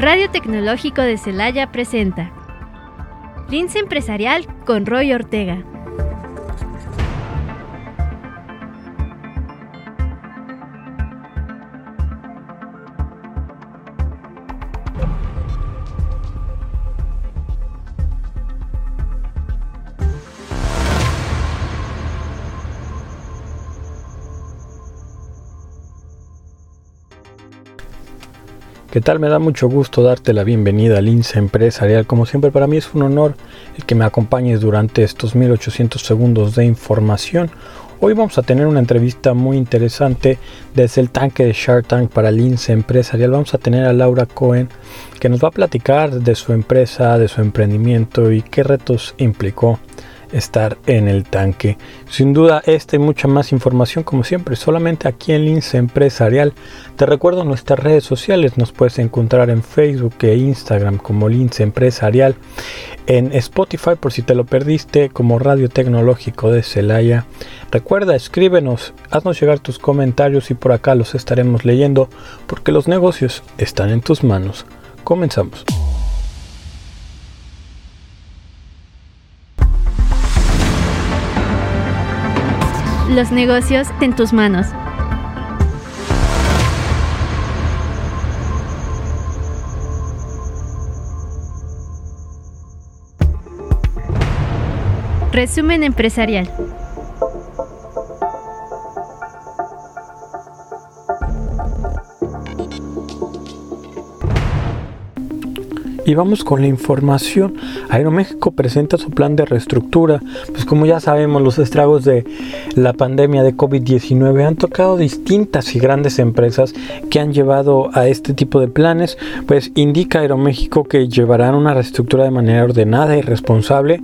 Radio Tecnológico de Celaya presenta Lince Empresarial con Roy Ortega. ¿Qué tal? Me da mucho gusto darte la bienvenida al INSE Empresarial. Como siempre, para mí es un honor el que me acompañes durante estos 1800 segundos de información. Hoy vamos a tener una entrevista muy interesante desde el tanque de Shark Tank para el INSE Empresarial. Vamos a tener a Laura Cohen que nos va a platicar de su empresa, de su emprendimiento y qué retos implicó estar en el tanque. Sin duda, esta y mucha más información, como siempre, solamente aquí en Lince Empresarial. Te recuerdo nuestras redes sociales, nos puedes encontrar en Facebook e Instagram como Lince Empresarial, en Spotify por si te lo perdiste, como Radio Tecnológico de Celaya. Recuerda, escríbenos, haznos llegar tus comentarios y por acá los estaremos leyendo, porque los negocios están en tus manos. Comenzamos. Los negocios en tus manos. Resumen empresarial. Y vamos con la información. Aeroméxico presenta su plan de reestructura. Pues como ya sabemos, los estragos de la pandemia de COVID-19 han tocado distintas y grandes empresas que han llevado a este tipo de planes. Pues indica Aeroméxico que llevarán una reestructura de manera ordenada y responsable.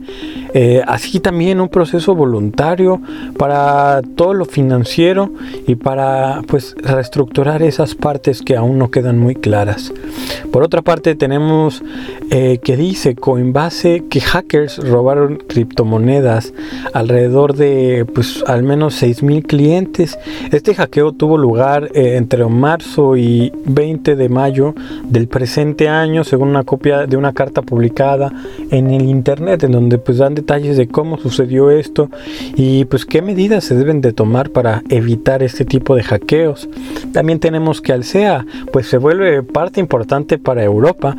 Eh, así también un proceso voluntario para todo lo financiero y para pues reestructurar esas partes que aún no quedan muy claras. Por otra parte tenemos eh, que dice Coinbase que hackers robaron criptomonedas alrededor de pues al menos 6 mil clientes. Este hackeo tuvo lugar eh, entre marzo y 20 de mayo del presente año, según una copia de una carta publicada en el internet, en donde pues dan detalles de cómo sucedió esto y pues qué medidas se deben de tomar para evitar este tipo de hackeos. También tenemos que Alsea pues se vuelve parte importante para Europa.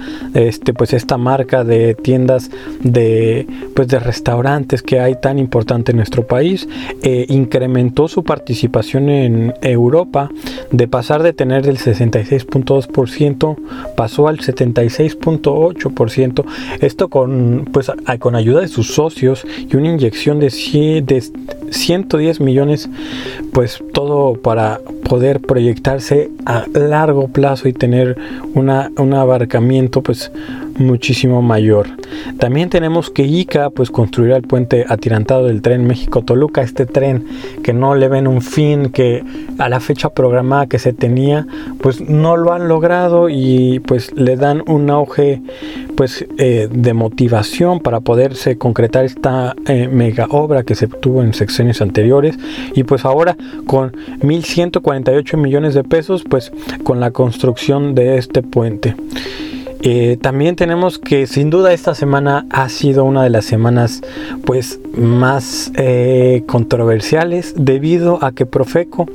Este pues esta marca de tiendas de, pues de restaurantes que hay tan importante en nuestro país, eh, incrementó su participación en Europa de pasar de tener el 66.2% pasó al 76.8%. Esto con, pues, con ayuda de sus socios y una inyección de, de 110 millones, pues todo para poder proyectarse a largo plazo y tener una, un abarcamiento pues muchísimo mayor. También tenemos que ICA pues construirá el puente atirantado del tren México-Toluca, este tren que no le ven un fin, que a la fecha programada que se tenía pues no lo han logrado y pues le dan un auge pues eh, de motivación para poderse concretar esta eh, mega obra que se tuvo en secciones anteriores y pues ahora con 1148 millones de pesos pues con la construcción de este puente. Eh, también tenemos que sin duda esta semana ha sido una de las semanas pues más eh, controversiales debido a que Profeco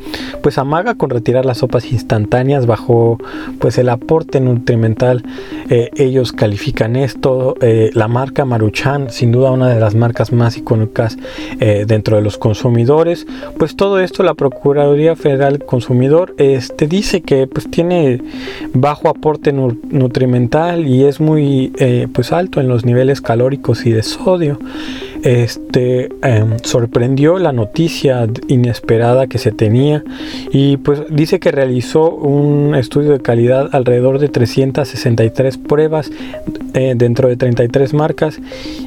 pues amaga con retirar las sopas instantáneas bajo pues el aporte nutrimental eh, ellos califican esto la marca Maruchan sin duda una de las marcas más icónicas dentro de los consumidores pues todo esto la Procuraduría Federal Consumidor este dice que pues tiene bajo aporte nutrimental y es muy eh, pues alto en los niveles calóricos y de sodio. Este em, sorprendió la noticia inesperada que se tenía y pues dice que realizó un estudio de calidad alrededor de 363 pruebas eh, dentro de 33 marcas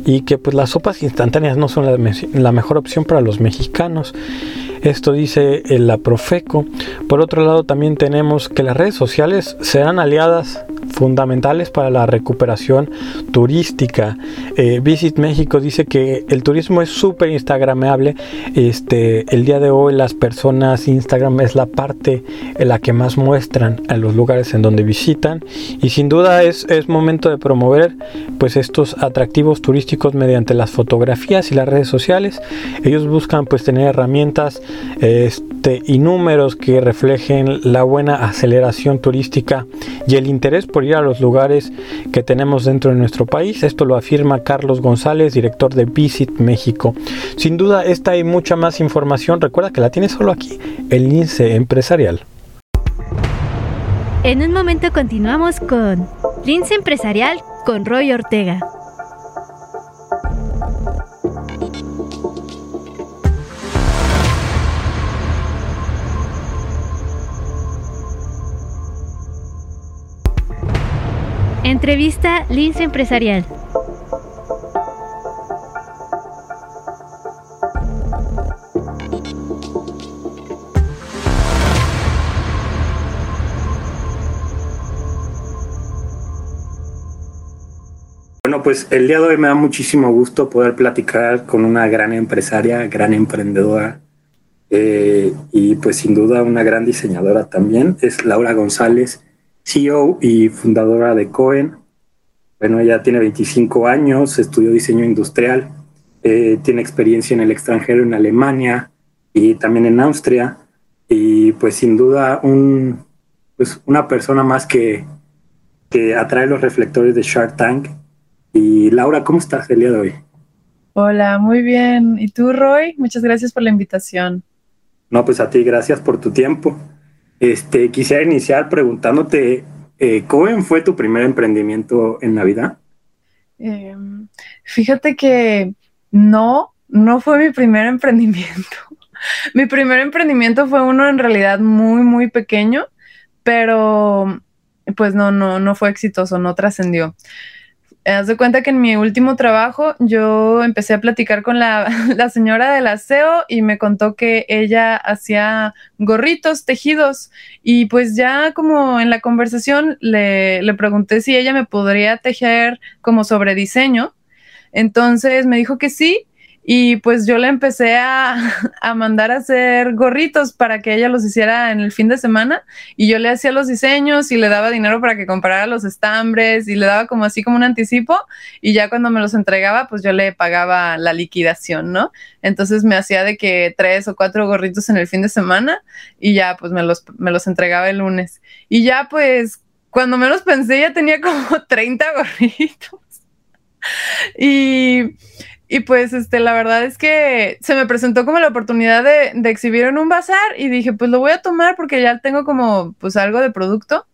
y que pues las sopas instantáneas no son la mejor opción para los mexicanos. Esto dice la Profeco. Por otro lado, también tenemos que las redes sociales serán aliadas fundamentales para la recuperación turística. Eh, Visit México dice que el turismo es súper instagramable. Este, el día de hoy las personas Instagram es la parte en la que más muestran a los lugares en donde visitan y sin duda es, es momento de promover pues estos atractivos turísticos mediante las fotografías y las redes sociales. Ellos buscan pues tener herramientas y números que reflejen la buena aceleración turística y el interés por ir a los lugares que tenemos dentro de nuestro país. Esto lo afirma Carlos González, director de Visit México. Sin duda, esta y mucha más información, recuerda que la tienes solo aquí, el Lince Empresarial. En un momento continuamos con Lince Empresarial con Roy Ortega. Entrevista Lince Empresarial. Bueno, pues el día de hoy me da muchísimo gusto poder platicar con una gran empresaria, gran emprendedora eh, y pues sin duda una gran diseñadora también. Es Laura González CEO y fundadora de Cohen. Bueno, ella tiene 25 años, estudió diseño industrial, eh, tiene experiencia en el extranjero, en Alemania y también en Austria. Y pues sin duda un, pues una persona más que, que atrae los reflectores de Shark Tank. Y Laura, ¿cómo estás el día de hoy? Hola, muy bien. ¿Y tú, Roy? Muchas gracias por la invitación. No, pues a ti, gracias por tu tiempo. Este, quisiera iniciar preguntándote, eh, ¿cómo fue tu primer emprendimiento en Navidad? Em, fíjate que no, no fue mi primer emprendimiento. mi primer emprendimiento fue uno en realidad muy, muy pequeño, pero pues no, no, no fue exitoso, no trascendió. Haz de cuenta que en mi último trabajo yo empecé a platicar con la, señora del aseo y me contó que ella hacía gorritos tejidos y pues ya como en la conversación le, le pregunté si ella me podría tejer como sobre diseño. Entonces me dijo que sí y pues yo le empecé a, mandar a hacer gorritos para que ella los hiciera en el fin de semana y yo le hacía los diseños y le daba dinero para que comprara los estambres y le daba como así como un anticipo y ya cuando me los entregaba pues yo le pagaba la liquidación, ¿no? Entonces me hacía de que tres o cuatro gorritos en el fin de semana y ya pues me los, me los entregaba el lunes. Y ya pues cuando menos pensé ya tenía como 30 gorritos. y y pues, este, la verdad es que se me presentó como la oportunidad de, exhibir en un bazar y dije, pues lo voy a tomar porque ya tengo como, pues algo de producto.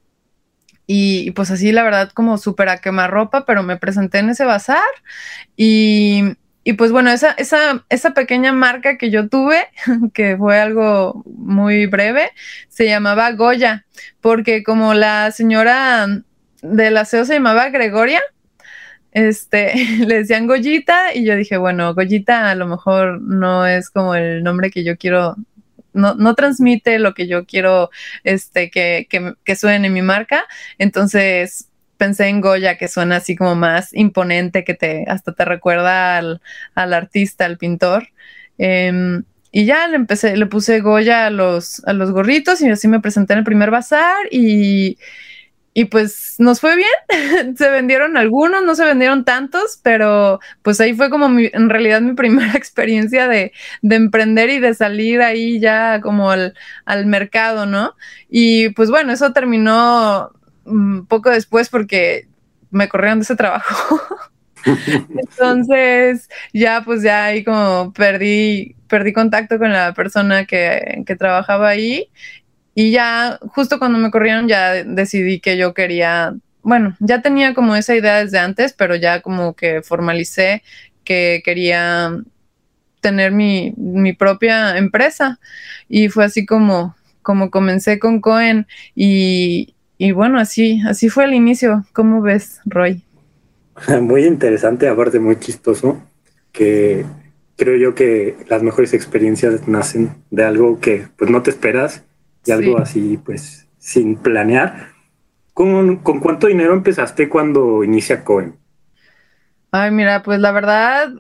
Y, pues así, la verdad, como súper a quemar ropa, pero me presenté en ese bazar y, y pues bueno, esa, esa, esa pequeña marca que yo tuve, que fue algo muy breve, se llamaba Goya, porque como la señora del aseo se llamaba Gregoria, este, le decían Goyita y yo dije, bueno, Goyita a lo mejor no es como el nombre que yo quiero, no, no transmite lo que yo quiero este, que, que, suene en mi marca. Entonces pensé en Goya, que suena así como más imponente, que te, hasta te recuerda al, al artista, al pintor. Em, y ya le empecé, le puse Goya a los, a los gorritos y así me presenté en el primer bazar y, y pues nos fue bien, se vendieron algunos, no se vendieron tantos, pero pues ahí fue como en realidad mi primera experiencia de, emprender y de salir ahí ya como al, mercado, ¿no? Y pues bueno, eso terminó mm, poco después porque me corrieron de ese trabajo. Entonces ya pues ya ahí como perdí, perdí contacto con la persona que, que trabajaba ahí y ya, justo cuando me corrieron, ya decidí que yo quería, bueno, ya tenía como esa idea desde antes, pero ya como que formalicé que quería tener mi, mi propia empresa. Y fue así como, como comencé con Cohen y, y bueno, así, así fue el inicio. ¿Cómo ves, Roy? Muy interesante, aparte muy chistoso, que creo yo que las mejores experiencias nacen de algo que pues no te esperas y algo así, pues, sin planear. ¿Con, ¿Con cuánto dinero empezaste cuando inicia Cohen? Ay, mira, pues la verdad,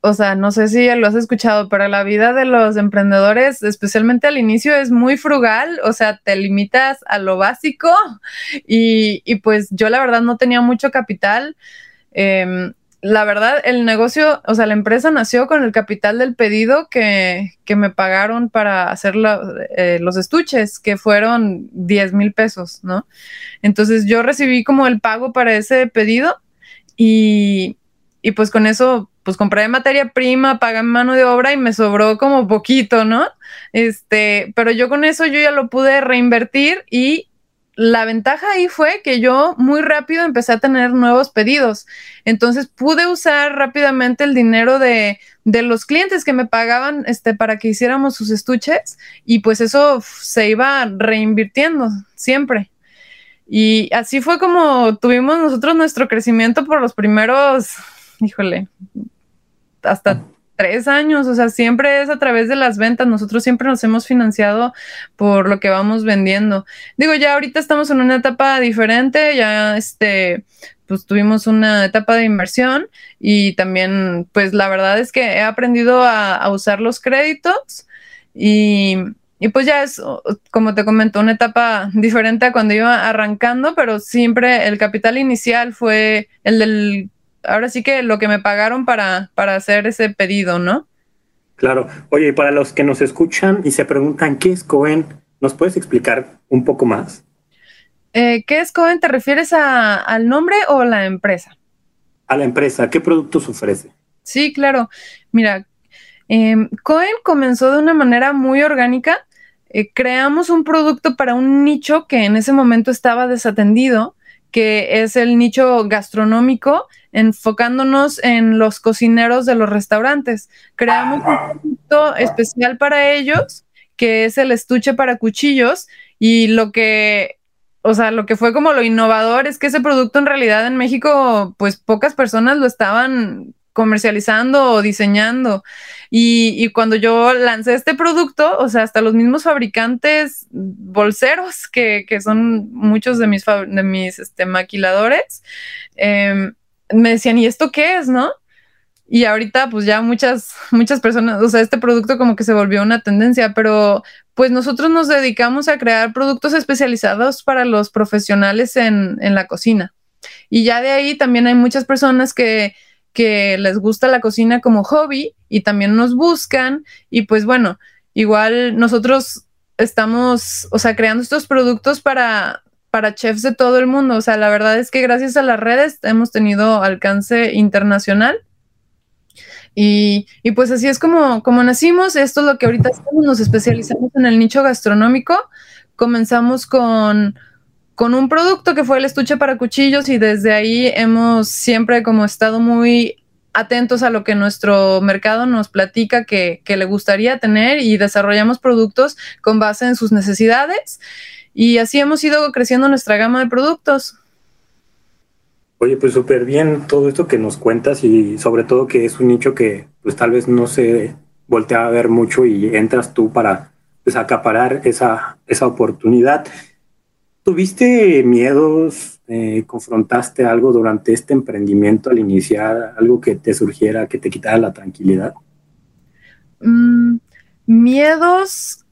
o sea, no sé si lo has escuchado, pero la vida de los emprendedores, especialmente al inicio, es muy frugal, o sea, te limitas a lo básico y, pues yo la verdad no tenía mucho capital. Em, la verdad, el negocio, o sea, la empresa nació con el capital del pedido que, me pagaron para hacer eh, los estuches, que fueron 10 mil pesos, ¿no? Entonces yo recibí como el pago para ese pedido y, y pues con eso pues compré materia prima, pagué mano de obra y me sobró como poquito, ¿no? Este, pero yo con eso yo ya lo pude reinvertir y la ventaja ahí fue que yo muy rápido empecé a tener nuevos pedidos. Entonces pude usar rápidamente el dinero de, de, los clientes que me pagaban este, para que hiciéramos sus estuches y pues eso se iba reinvirtiendo siempre. Y así fue como tuvimos nosotros nuestro crecimiento por los primeros, híjole, hasta tres años, o sea, siempre es a través de las ventas. Nosotros siempre nos hemos financiado por lo que vamos vendiendo. Digo, ya ahorita estamos en una etapa diferente, ya este, pues tuvimos una etapa de inversión y también, pues la verdad es que he aprendido a, usar los créditos y, y pues ya es, como te comento, una etapa diferente a cuando iba arrancando, pero siempre el capital inicial fue el del ahora sí que lo que me pagaron para, para hacer ese pedido, ¿no? Claro. Oye, y para los que nos escuchan y se preguntan qué es Cohen, ¿nos puedes explicar un poco más? Eh, ¿Qué es Cohen? ¿Te refieres al nombre o a la empresa? A la empresa. ¿Qué productos ofrece? Sí, claro. Mira, eh, Cohen comenzó de una manera muy orgánica. Eh, creamos un producto para un nicho que en ese momento estaba desatendido, que es el nicho gastronómico enfocándonos en los cocineros de los restaurantes. Creamos un producto especial para ellos, que es el estuche para cuchillos, y lo que, o sea, lo que fue como lo innovador es que ese producto en realidad en México, pues pocas personas lo estaban comercializando o diseñando. Y, cuando yo lancé este producto, o sea, hasta los mismos fabricantes bolseros, que, son muchos de mis, de mis este, maquiladores, eh, me decían, ¿y esto qué es, no? Y ahorita pues ya muchas, muchas personas, o sea, este producto como que se volvió una tendencia, pero pues nosotros nos dedicamos a crear productos especializados para los profesionales en, en la cocina. Y ya de ahí también hay muchas personas que, que les gusta la cocina como hobby y también nos buscan y pues bueno, igual nosotros estamos, o sea, creando estos productos para, para chefs de todo el mundo. O sea, la verdad es que gracias a las redes hemos tenido alcance internacional. Y, pues así es como, como nacimos. Esto es lo que ahorita hacemos. Nos especializamos en el nicho gastronómico. Comenzamos con, con un producto que fue el estuche para cuchillos y desde ahí hemos siempre como estado muy atentos a lo que nuestro mercado nos platica que, le gustaría tener y desarrollamos productos con base en sus necesidades. Y así hemos ido creciendo nuestra gama de productos. Oye, pues súper bien todo esto que nos cuentas y sobre todo que es un nicho que pues tal vez no se voltea a ver mucho y entras tú para pues, acaparar esa, esa oportunidad. ¿Tuviste miedos? Eh, ¿Confrontaste algo durante este emprendimiento al iniciar? ¿Algo que te surgiera, que te quitara la tranquilidad? Mm, miedos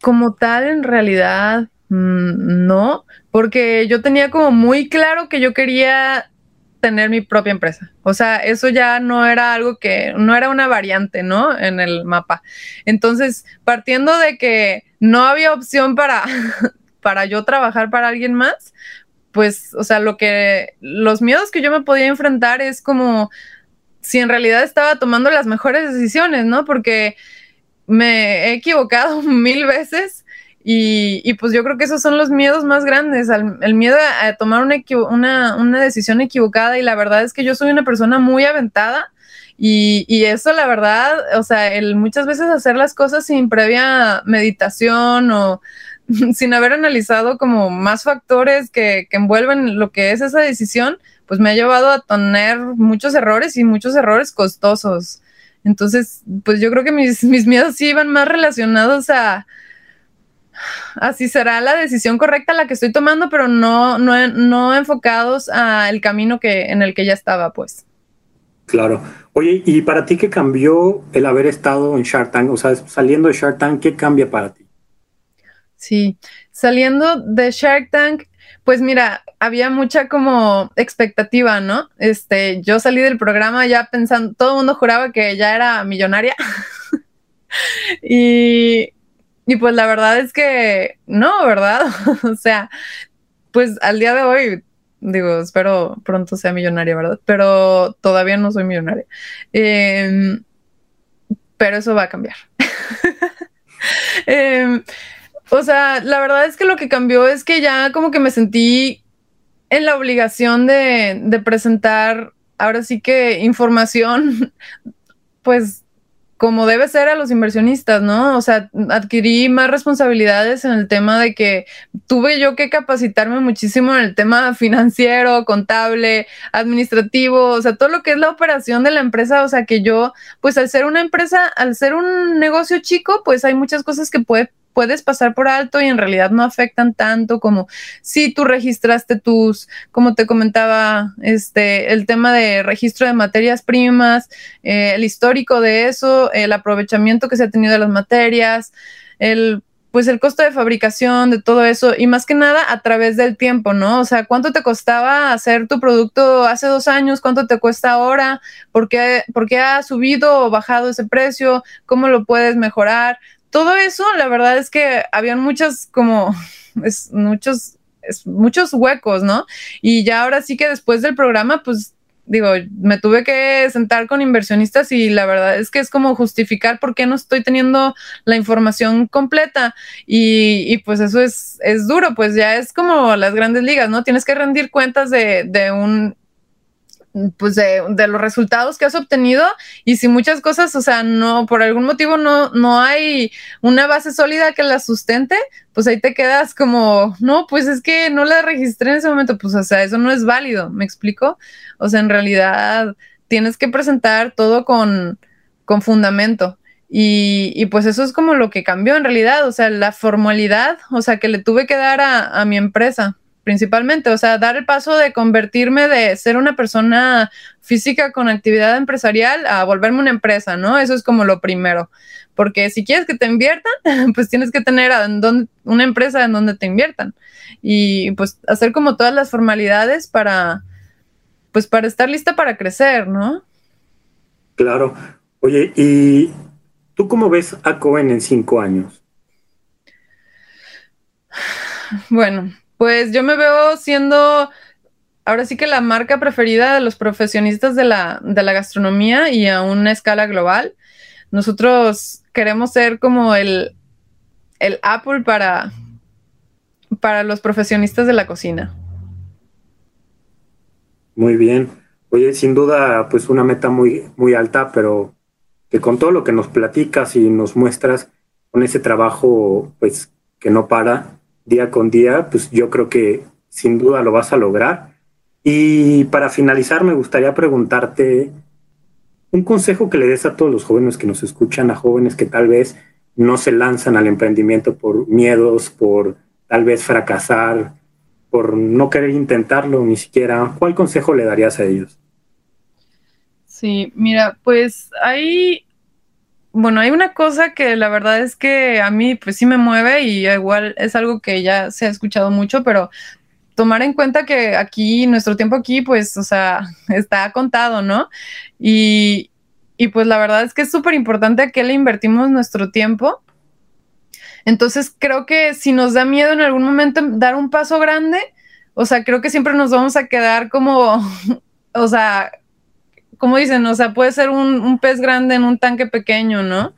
como tal, en realidad, Mm, no, porque yo tenía como muy claro que yo quería tener mi propia empresa. O sea, eso ya no era algo que, no era una variante, ¿no? En el mapa. Entonces, partiendo de que no había opción para, para yo trabajar para alguien más, pues, o sea, lo que, los miedos que yo me podía enfrentar es como si en realidad estaba tomando las mejores decisiones, ¿no? Porque me he equivocado mil veces y, pues yo creo que esos son los miedos más grandes, el miedo a, tomar una, una, decisión equivocada y la verdad es que yo soy una persona muy aventada y, y, eso la verdad, o sea, el muchas veces hacer las cosas sin previa meditación o sin haber analizado como más factores que, que envuelven lo que es esa decisión, pues me ha llevado a tener muchos errores y muchos errores costosos. Entonces, pues yo creo que mis, mis miedos sí iban más relacionados a así será la decisión correcta la que estoy tomando, pero no, no, no enfocados al camino que, en el que ya estaba, pues. Claro. Oye, ¿y para ti qué cambió el haber estado en Shark Tank? O sea, saliendo de Shark Tank, ¿qué cambia para ti? Sí, saliendo de Shark Tank, pues mira, había mucha como expectativa, ¿no? Este, yo salí del programa ya pensando, todo el mundo juraba que ya era millonaria. y, y pues la verdad es que no, ¿verdad? o sea, pues al día de hoy, digo, espero pronto sea millonaria, ¿verdad? Pero todavía no soy millonaria. Em, pero eso va a cambiar. eh, o sea, la verdad es que lo que cambió es que ya como que me sentí en la obligación de, presentar ahora sí que información, pues como debe ser a los inversionistas, ¿no? O sea, adquirí más responsabilidades en el tema de que tuve yo que capacitarme muchísimo en el tema financiero, contable, administrativo, o sea, todo lo que es la operación de la empresa, o sea, que yo, pues al ser una empresa, al ser un negocio chico, pues hay muchas cosas que puede puedes pasar por alto y en realidad no afectan tanto como si tú registraste tus, como te comentaba, este, el tema de registro de materias primas, eh, el histórico de eso, el aprovechamiento que se ha tenido de las materias, el pues el costo de fabricación, de todo eso, y más que nada a través del tiempo, ¿no? O sea, ¿cuánto te costaba hacer tu producto hace dos años? ¿Cuánto te cuesta ahora? ¿Por qué, por qué ha subido o bajado ese precio? ¿Cómo lo puedes mejorar? Todo eso, la verdad es que habían muchas como, es, muchos, muchos huecos, ¿no? Y ya ahora sí que después del programa, pues digo, me tuve que sentar con inversionistas y la verdad es que es como justificar por qué no estoy teniendo la información completa y, y pues eso es, es duro, pues ya es como las grandes ligas, ¿no? Tienes que rendir cuentas de, de un pues de, los resultados que has obtenido y si muchas cosas, o sea, no, por algún motivo no, no hay una base sólida que la sustente, pues ahí te quedas como, no, pues es que no la registré en ese momento, pues o sea, eso no es válido, ¿me explico? O sea, en realidad tienes que presentar todo con, con fundamento. Y, y, pues eso es como lo que cambió en realidad, o sea, la formalidad, o sea, que le tuve que dar a, a mi empresa principalmente, o sea, dar el paso de convertirme de ser una persona física con actividad empresarial a volverme una empresa, ¿no? Eso es como lo primero, porque si quieres que te inviertan, pues tienes que tener una empresa en donde te inviertan y pues hacer como todas las formalidades para, pues para estar lista para crecer, ¿no? Claro. Oye, ¿y tú cómo ves a Cohen en cinco años? Bueno, pues yo me veo siendo ahora sí que la marca preferida de los profesionistas de la, de la gastronomía y a una escala global. Nosotros queremos ser como el, el Apple para, para los profesionistas de la cocina. Muy bien. Oye, sin duda, pues una meta muy, muy alta, pero que con todo lo que nos platicas y nos muestras, con ese trabajo, pues que no para, día con día, pues yo creo que sin duda lo vas a lograr. Y para finalizar, me gustaría preguntarte un consejo que le des a todos los jóvenes que nos escuchan, a jóvenes que tal vez no se lanzan al emprendimiento por miedos, por tal vez fracasar, por no querer intentarlo ni siquiera. ¿Cuál consejo le darías a ellos? Sí, mira, pues hay bueno, hay una cosa que la verdad es que a mí pues sí me mueve y igual es algo que ya se ha escuchado mucho, pero tomar en cuenta que aquí, nuestro tiempo aquí, pues, o sea, está contado, ¿no? Y, y pues la verdad es que es súper importante a qué le invertimos nuestro tiempo. Entonces creo que si nos da miedo en algún momento dar un paso grande, o sea, creo que siempre nos vamos a quedar como, o sea, como dicen, o sea, puede ser un, pez grande en un tanque pequeño, ¿no?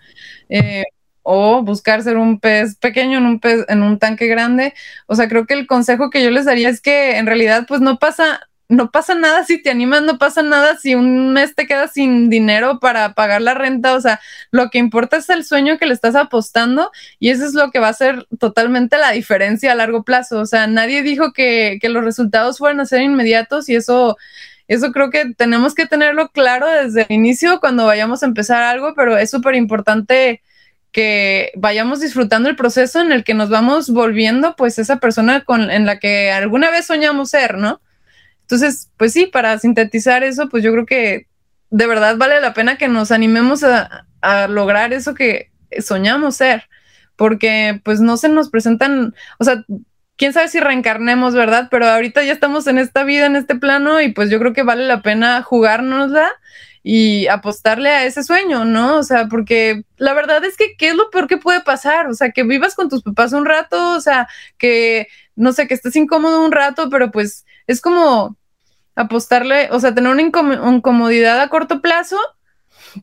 Eh, o buscar ser un pez pequeño en un pez en un tanque grande. O sea, creo que el consejo que yo les daría es que en realidad, pues no pasa, no pasa nada si te animas, no pasa nada si un mes te quedas sin dinero para pagar la renta. O sea, lo que importa es el sueño que le estás apostando y eso es lo que va a hacer totalmente la diferencia a largo plazo. O sea, nadie dijo que, que los resultados fueran a ser inmediatos y eso eso creo que tenemos que tenerlo claro desde el inicio cuando vayamos a empezar algo, pero es súper importante que vayamos disfrutando el proceso en el que nos vamos volviendo pues esa persona con, en la que alguna vez soñamos ser, ¿no? Entonces, pues sí, para sintetizar eso, pues yo creo que de verdad vale la pena que nos animemos a, a lograr eso que soñamos ser, porque pues no se nos presentan, o sea, quién sabe si reencarnemos, ¿verdad? Pero ahorita ya estamos en esta vida, en este plano, y pues yo creo que vale la pena jugárnosla y apostarle a ese sueño, ¿no? O sea, porque la verdad es que, ¿qué es lo peor que puede pasar? O sea, que vivas con tus papás un rato, o sea, que, no sé, que estés incómodo un rato, pero pues es como apostarle, o sea, tener una incomodidad a corto plazo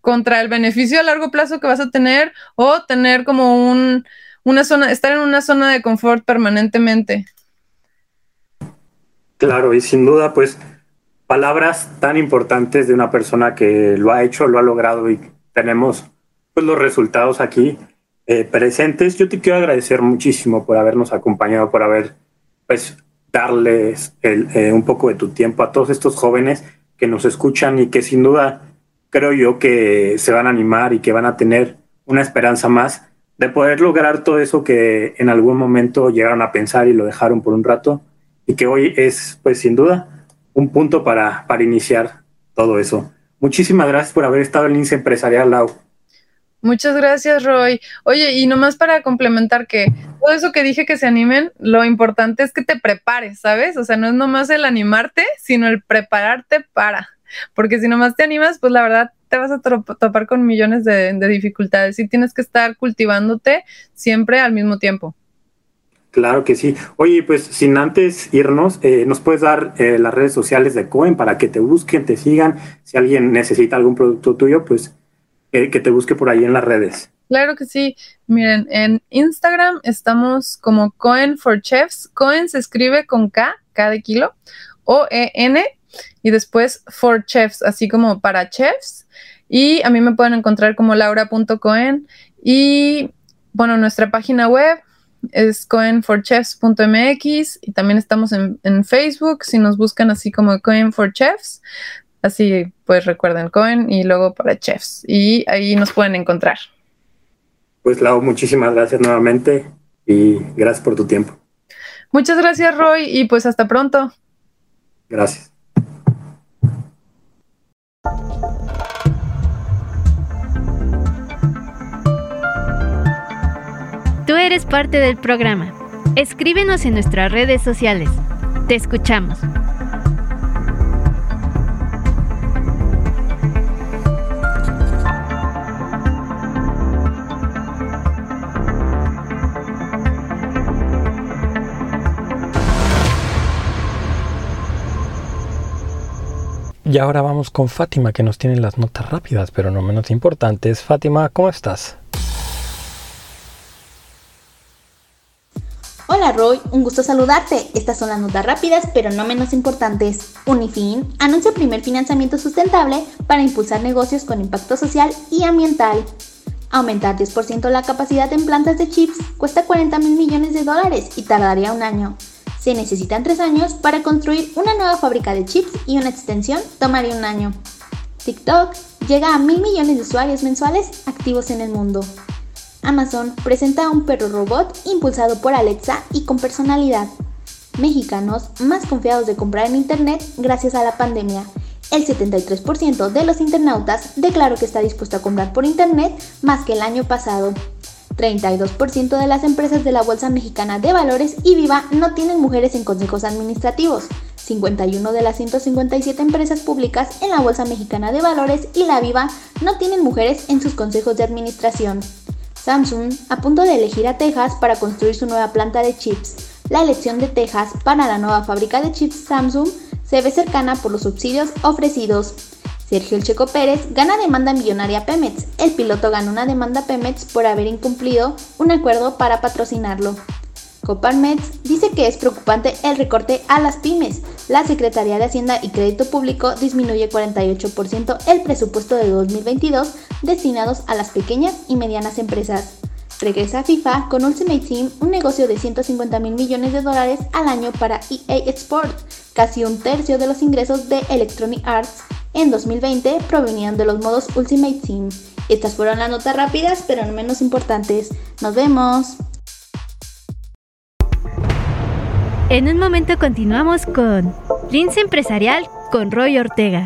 contra el beneficio a largo plazo que vas a tener o tener como un, una zona, estar en una zona de confort permanentemente. Claro, y sin duda, pues palabras tan importantes de una persona que lo ha hecho, lo ha logrado y tenemos pues, los resultados aquí eh, presentes. Yo te quiero agradecer muchísimo por habernos acompañado, por haber, pues, darles eh, un poco de tu tiempo a todos estos jóvenes que nos escuchan y que sin duda creo yo que se van a animar y que van a tener una esperanza más de poder lograr todo eso que en algún momento llegaron a pensar y lo dejaron por un rato y que hoy es, pues, sin duda, un punto para, para iniciar todo eso. Muchísimas gracias por haber estado en INSE Empresarial, Lau. Muchas gracias, Roy. Oye, y nomás para complementar que todo eso que dije que se animen, lo importante es que te prepares, ¿sabes? O sea, no es nomás el animarte, sino el prepararte para. Porque si nomás te animas, pues la verdad te vas a topar con millones de, de dificultades y tienes que estar cultivándote siempre al mismo tiempo. Claro que sí. Oye, pues sin antes irnos, eh, ¿nos puedes dar eh, las redes sociales de Cohen para que te busquen, te sigan? Si alguien necesita algún producto tuyo, pues que te busque por ahí en las redes. Claro que sí. Miren, en Instagram estamos como Cohen for Chefs. Cohen se escribe con K, K de kilo, O-E-N, y después for Chefs, así como para chefs. Y a mí me pueden encontrar como laura.cohen. Y bueno, nuestra página web es coinforchefs.mx y también estamos en, Facebook, si nos buscan así como Coin for Chefs, así pues recuerden Coin y luego para Chefs y ahí nos pueden encontrar. Pues Lau, muchísimas gracias nuevamente y gracias por tu tiempo. Muchas gracias Roy y pues hasta pronto. Gracias. Eres parte del programa. Escríbenos en nuestras redes sociales. Te escuchamos. Y ahora vamos con Fátima que nos tiene las notas rápidas, pero no menos importantes. Fátima, ¿cómo estás? Hola Roy, un gusto saludarte. Estas son las notas rápidas, pero no menos importantes. Unifin anuncia primer financiamiento sustentable para impulsar negocios con impacto social y ambiental. Aumentar 10% la capacidad en plantas de chips cuesta 40 mil millones de dólares y tardaría un año. Se necesitan tres años para construir una nueva fábrica de chips y una extensión tomaría un año. TikTok llega a mil millones de usuarios mensuales activos en el mundo. Amazon presenta un perro robot impulsado por Alexa y con personalidad. Mexicanos más confiados de comprar en Internet gracias a la pandemia. El 73% de los internautas declaró que está dispuesto a comprar por Internet más que el año pasado. 32% de las empresas de la Bolsa Mexicana de Valores y Viva no tienen mujeres en consejos administrativos. 51 de las 157 empresas públicas en la Bolsa Mexicana de Valores y la Viva no tienen mujeres en sus consejos de administración. Samsung a punto de elegir a Texas para construir su nueva planta de chips. La elección de Texas para la nueva fábrica de chips Samsung se ve cercana por los subsidios ofrecidos. Sergio El Checo Pérez gana demanda millonaria Pemex. El piloto ganó una demanda Pemex por haber incumplido un acuerdo para patrocinarlo. Coparmex dice que es preocupante el recorte a las pymes. La Secretaría de Hacienda y Crédito Público disminuye 48% el presupuesto de 2022 destinados a las pequeñas y medianas empresas. Regresa a FIFA con Ultimate Team, un negocio de 150 mil millones de dólares al año para EA Sport. Casi un tercio de los ingresos de Electronic Arts en 2020 provenían de los modos Ultimate Team Estas fueron las notas rápidas, pero no menos importantes. Nos vemos. En un momento continuamos con Lince Empresarial con Roy Ortega.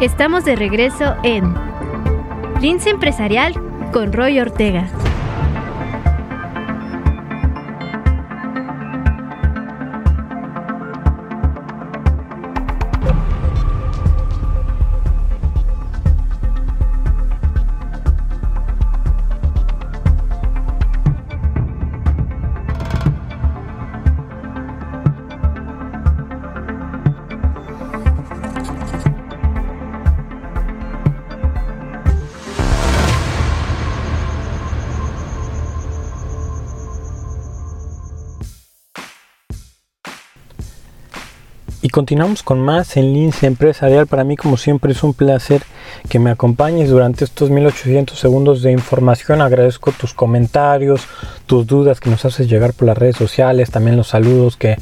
Estamos de regreso en Lince Empresarial con Roy Ortega. Y continuamos con más en Lince Empresarial. Para mí, como siempre, es un placer que me acompañes durante estos 1800 segundos de información. Agradezco tus comentarios, tus dudas que nos haces llegar por las redes sociales, también los saludos que,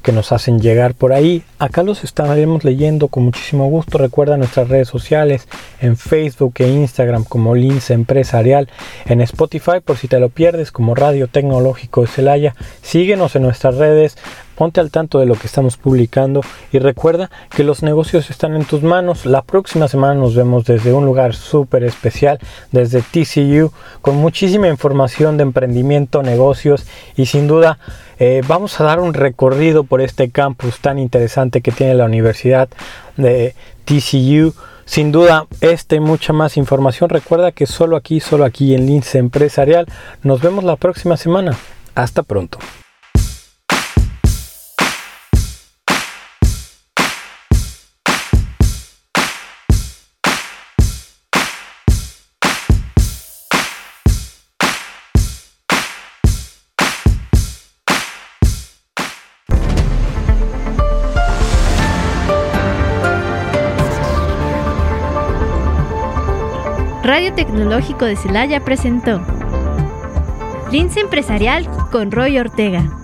que nos hacen llegar por ahí. Acá los estaremos leyendo con muchísimo gusto. Recuerda nuestras redes sociales en Facebook e Instagram como Lince Empresarial, en Spotify por si te lo pierdes como Radio Tecnológico de Celaya. Síguenos en nuestras redes, ponte al tanto de lo que estamos publicando y recuerda que los negocios están en tus manos. La próxima semana nos vemos desde un lugar súper especial, desde TCU, con muchísima información de emprendimiento, negocios y sin duda eh, vamos a dar un recorrido por este campus tan interesante que tiene la Universidad de TCU. Sin duda, esta y mucha más información. Recuerda que solo aquí, solo aquí en Lince Empresarial. Nos vemos la próxima semana. Hasta pronto. Tecnológico de Celaya presentó Lince Empresarial con Roy Ortega.